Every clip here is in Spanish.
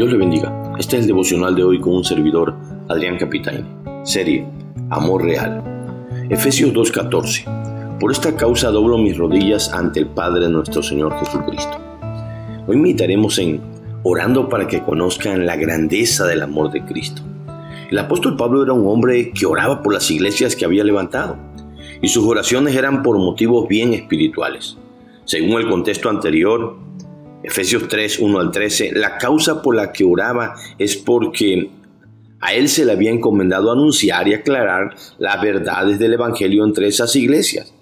Dios le bendiga. Este es el devocional de hoy con un servidor, Adrián Capitaine. Serie, Amor Real. Efesios 2.14. Por esta causa doblo mis rodillas ante el Padre nuestro Señor Jesucristo. Hoy meditaremos en orando para que conozcan la grandeza del amor de Cristo. El apóstol Pablo era un hombre que oraba por las iglesias que había levantado, y sus oraciones eran por motivos bien espirituales. Según el contexto anterior, Efesios 3, 1 al 13, la causa por la que oraba es porque a él se le había encomendado anunciar y aclarar las verdades del Evangelio entre esas iglesias,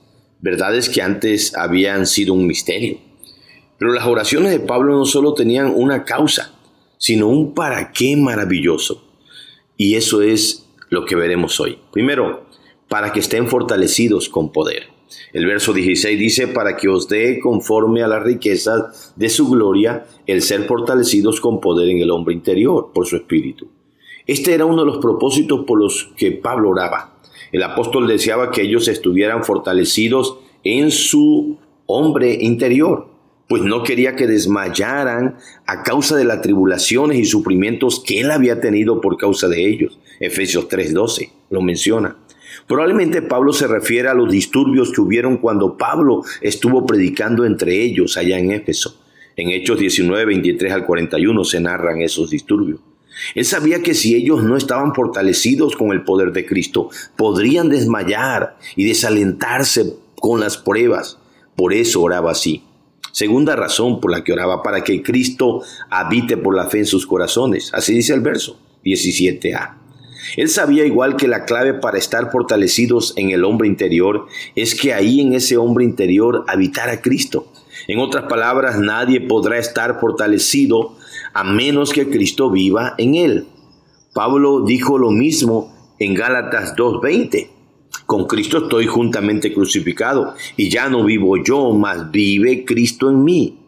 verdades que antes habían sido un misterio. Pero las oraciones de Pablo no solo tenían una causa, sino un para qué maravilloso. Y eso es lo que veremos hoy. Primero, para que estén fortalecidos con poder. El verso 16 dice, para que os dé conforme a las riquezas de su gloria el ser fortalecidos con poder en el hombre interior por su espíritu. Este era uno de los propósitos por los que Pablo oraba. El apóstol deseaba que ellos estuvieran fortalecidos en su hombre interior, pues no quería que desmayaran a causa de las tribulaciones y sufrimientos que él había tenido por causa de ellos. Efesios 3:12 lo menciona. Probablemente Pablo se refiere a los disturbios que hubieron cuando Pablo estuvo predicando entre ellos allá en Éfeso. En Hechos 19, 23 al 41 se narran esos disturbios. Él sabía que si ellos no estaban fortalecidos con el poder de Cristo, podrían desmayar y desalentarse con las pruebas. Por eso oraba así. Segunda razón por la que oraba, para que Cristo habite por la fe en sus corazones. Así dice el verso 17a. Él sabía igual que la clave para estar fortalecidos en el hombre interior es que ahí en ese hombre interior habitara Cristo. En otras palabras, nadie podrá estar fortalecido a menos que Cristo viva en él. Pablo dijo lo mismo en Gálatas 2.20. Con Cristo estoy juntamente crucificado y ya no vivo yo, mas vive Cristo en mí.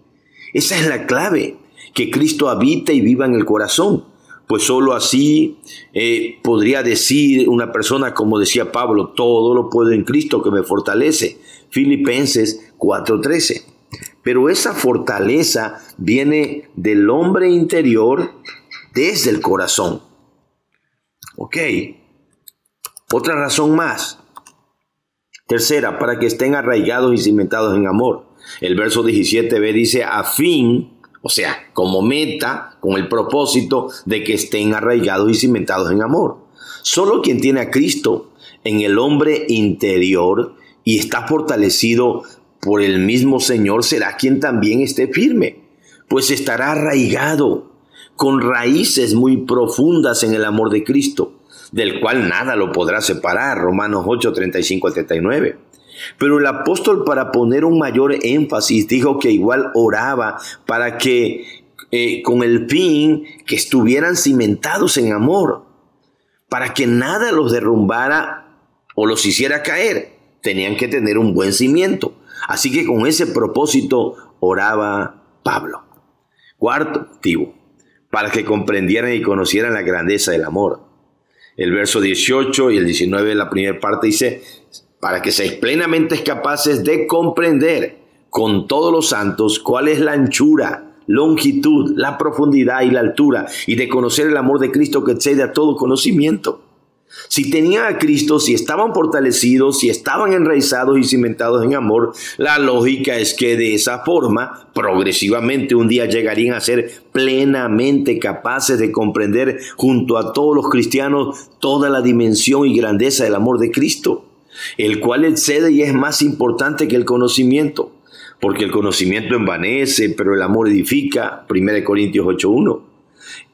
Esa es la clave, que Cristo habite y viva en el corazón pues sólo así eh, podría decir una persona, como decía Pablo, todo lo puedo en Cristo que me fortalece. Filipenses 4:13. Pero esa fortaleza viene del hombre interior desde el corazón. Ok. Otra razón más. Tercera, para que estén arraigados y cimentados en amor. El verso 17b dice, a fin o sea, como meta, con el propósito de que estén arraigados y cimentados en amor. Solo quien tiene a Cristo en el hombre interior y está fortalecido por el mismo Señor será quien también esté firme, pues estará arraigado con raíces muy profundas en el amor de Cristo, del cual nada lo podrá separar. Romanos 8, 35 al 39. Pero el apóstol para poner un mayor énfasis dijo que igual oraba para que eh, con el fin que estuvieran cimentados en amor, para que nada los derrumbara o los hiciera caer. Tenían que tener un buen cimiento. Así que con ese propósito oraba Pablo. Cuarto motivo, para que comprendieran y conocieran la grandeza del amor. El verso 18 y el 19 de la primera parte dice, para que seáis plenamente capaces de comprender con todos los santos cuál es la anchura, longitud, la profundidad y la altura, y de conocer el amor de Cristo que excede a todo conocimiento. Si tenían a Cristo, si estaban fortalecidos, si estaban enraizados y cimentados en amor, la lógica es que de esa forma, progresivamente un día llegarían a ser plenamente capaces de comprender junto a todos los cristianos toda la dimensión y grandeza del amor de Cristo el cual excede y es más importante que el conocimiento, porque el conocimiento envanece, pero el amor edifica, 1 Corintios 8.1.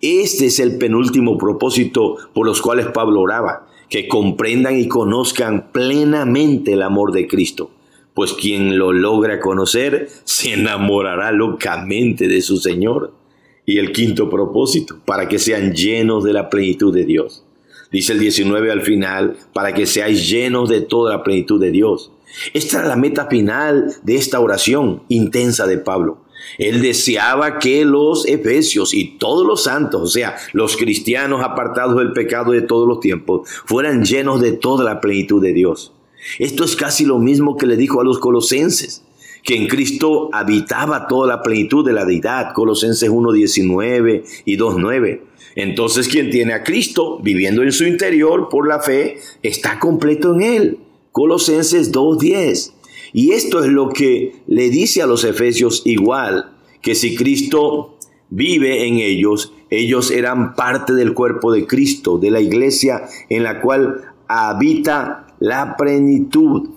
Este es el penúltimo propósito por los cuales Pablo oraba, que comprendan y conozcan plenamente el amor de Cristo, pues quien lo logra conocer se enamorará locamente de su Señor. Y el quinto propósito, para que sean llenos de la plenitud de Dios. Dice el 19 al final, para que seáis llenos de toda la plenitud de Dios. Esta era la meta final de esta oración intensa de Pablo. Él deseaba que los efesios y todos los santos, o sea, los cristianos apartados del pecado de todos los tiempos, fueran llenos de toda la plenitud de Dios. Esto es casi lo mismo que le dijo a los colosenses, que en Cristo habitaba toda la plenitud de la deidad, Colosenses 1.19 y 2.9. Entonces quien tiene a Cristo viviendo en su interior por la fe, está completo en él, Colosenses 2.10. Y esto es lo que le dice a los efesios igual, que si Cristo vive en ellos, ellos eran parte del cuerpo de Cristo, de la iglesia en la cual habita la plenitud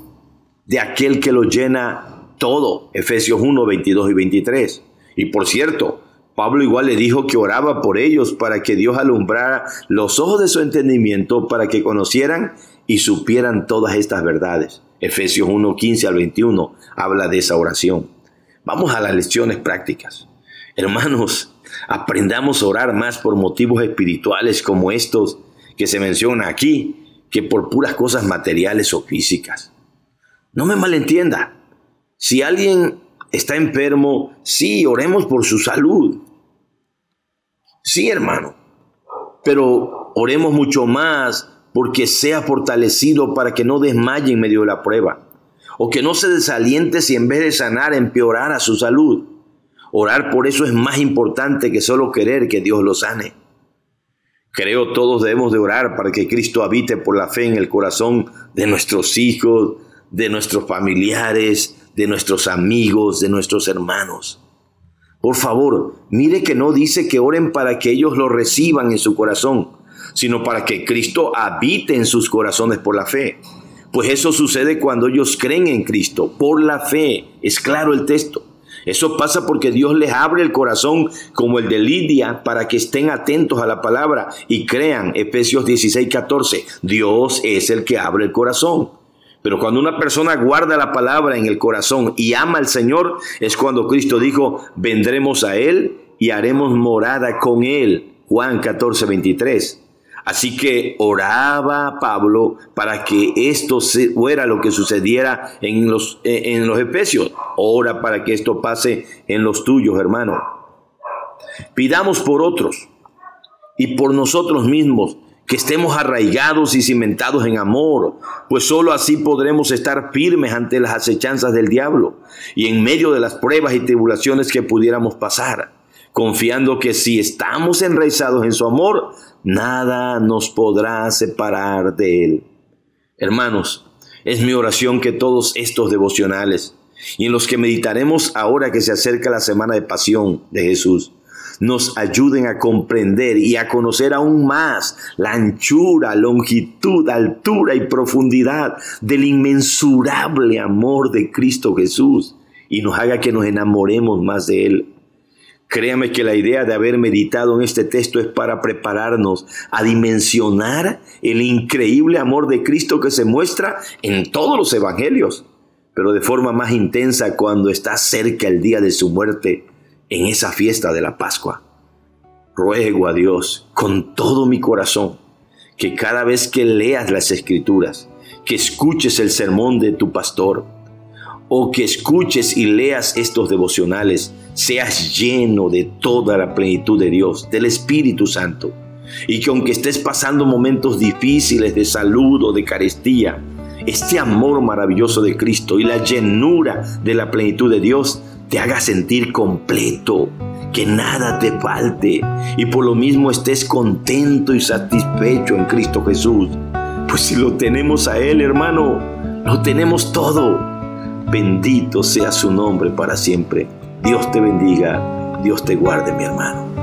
de aquel que lo llena todo. Efesios 1, 22 y 23. Y por cierto, Pablo igual le dijo que oraba por ellos para que Dios alumbrara los ojos de su entendimiento para que conocieran y supieran todas estas verdades. Efesios 1, 15 al 21 habla de esa oración. Vamos a las lecciones prácticas. Hermanos, aprendamos a orar más por motivos espirituales como estos que se menciona aquí que por puras cosas materiales o físicas. No me malentienda. Si alguien está enfermo, sí, oremos por su salud. Sí, hermano. Pero oremos mucho más porque sea fortalecido para que no desmaye en medio de la prueba. O que no se desaliente si en vez de sanar empeorara su salud. Orar por eso es más importante que solo querer que Dios lo sane. Creo todos debemos de orar para que Cristo habite por la fe en el corazón de nuestros hijos, de nuestros familiares, de nuestros amigos, de nuestros hermanos. Por favor, mire que no dice que oren para que ellos lo reciban en su corazón, sino para que Cristo habite en sus corazones por la fe. Pues eso sucede cuando ellos creen en Cristo, por la fe. Es claro el texto. Eso pasa porque Dios les abre el corazón como el de Lidia para que estén atentos a la palabra y crean. Efesios 16, 14. Dios es el que abre el corazón. Pero cuando una persona guarda la palabra en el corazón y ama al Señor, es cuando Cristo dijo, vendremos a Él y haremos morada con Él. Juan 14, 23. Así que oraba Pablo para que esto fuera lo que sucediera en los, eh, en los Efesios. Ora para que esto pase en los tuyos, hermano. Pidamos por otros y por nosotros mismos que estemos arraigados y cimentados en amor, pues sólo así podremos estar firmes ante las acechanzas del diablo y en medio de las pruebas y tribulaciones que pudiéramos pasar confiando que si estamos enraizados en su amor, nada nos podrá separar de él. Hermanos, es mi oración que todos estos devocionales y en los que meditaremos ahora que se acerca la semana de pasión de Jesús, nos ayuden a comprender y a conocer aún más la anchura, longitud, altura y profundidad del inmensurable amor de Cristo Jesús y nos haga que nos enamoremos más de Él. Créame que la idea de haber meditado en este texto es para prepararnos a dimensionar el increíble amor de Cristo que se muestra en todos los evangelios, pero de forma más intensa cuando está cerca el día de su muerte en esa fiesta de la Pascua. Ruego a Dios con todo mi corazón que cada vez que leas las escrituras, que escuches el sermón de tu pastor, o que escuches y leas estos devocionales, seas lleno de toda la plenitud de Dios, del Espíritu Santo. Y que aunque estés pasando momentos difíciles de salud o de carestía, este amor maravilloso de Cristo y la llenura de la plenitud de Dios te haga sentir completo, que nada te falte y por lo mismo estés contento y satisfecho en Cristo Jesús. Pues si lo tenemos a Él, hermano, lo tenemos todo. Bendito sea su nombre para siempre. Dios te bendiga, Dios te guarde, mi hermano.